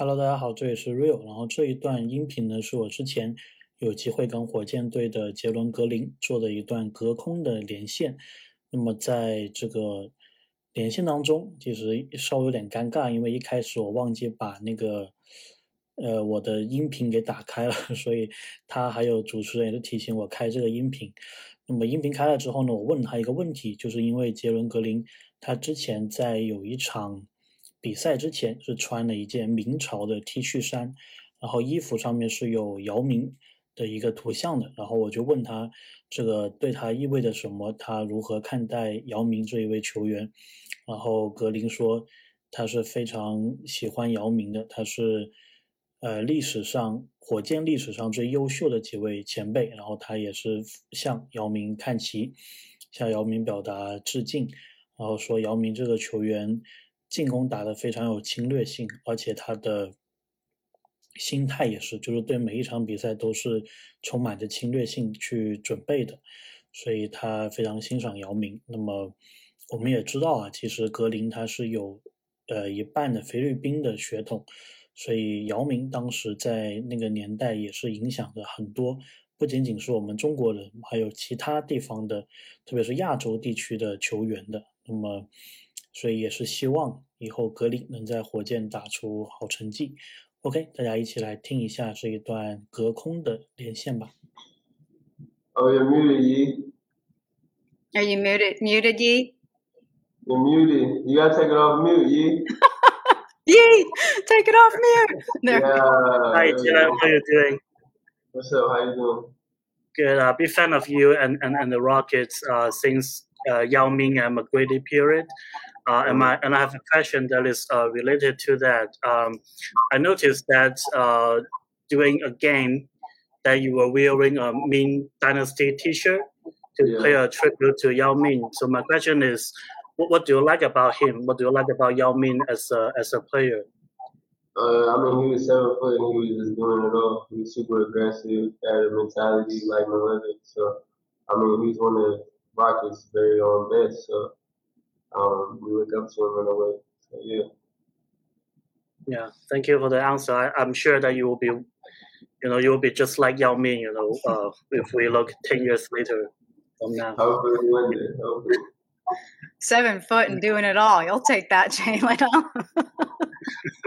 Hello，大家好，这里是 Real。然后这一段音频呢，是我之前有机会跟火箭队的杰伦格林做的一段隔空的连线。那么在这个连线当中，其实稍微有点尴尬，因为一开始我忘记把那个呃我的音频给打开了，所以他还有主持人也是提醒我开这个音频。那么音频开了之后呢，我问他一个问题，就是因为杰伦格林他之前在有一场。比赛之前是穿了一件明朝的 T 恤衫，然后衣服上面是有姚明的一个图像的。然后我就问他，这个对他意味着什么？他如何看待姚明这一位球员？然后格林说，他是非常喜欢姚明的，他是呃历史上火箭历史上最优秀的几位前辈。然后他也是向姚明看齐，向姚明表达致敬。然后说姚明这个球员。进攻打得非常有侵略性，而且他的心态也是，就是对每一场比赛都是充满着侵略性去准备的，所以他非常欣赏姚明。那么我们也知道啊，其实格林他是有呃一半的菲律宾的血统，所以姚明当时在那个年代也是影响着很多，不仅仅是我们中国人，还有其他地方的，特别是亚洲地区的球员的。那么。所以也是希望以后格林能在火箭打出好成绩。OK，大家一起来听一下这一段隔空的连线吧。Oh, you're muted, Yi. Are you muted? Muted, Yi? You're muted. You gotta take it off mute, Yi. Yi, take it off mute. Yeah. Hi, Dylan. How are you doing? What's up? How you doing? Good. Uh, big fan of you and, and, and the Rockets uh, since uh, Yao Ming and McGrady period. Uh, and, my, and I have a question that is uh, related to that. Um, I noticed that uh, during a game that you were wearing a Ming Dynasty T-shirt to yeah. pay a tribute to Yao Ming. So my question is, what, what, do you like about him? What do you like about Yao Ming as a as a player? Uh, I mean, he was seven foot and he was just doing it all. He was super aggressive, had a mentality like Malone. So, I mean, he's one of the Rockets' very own best. So, um, we look up to him in a way. So yeah. Yeah, thank you for the answer. I, am sure that you will be, you know, you will be just like Yao Ming. You know, uh, if we look ten years later from now. Hopefully, one day. Hopefully. Seven foot and doing it all. You'll take that, Jalen.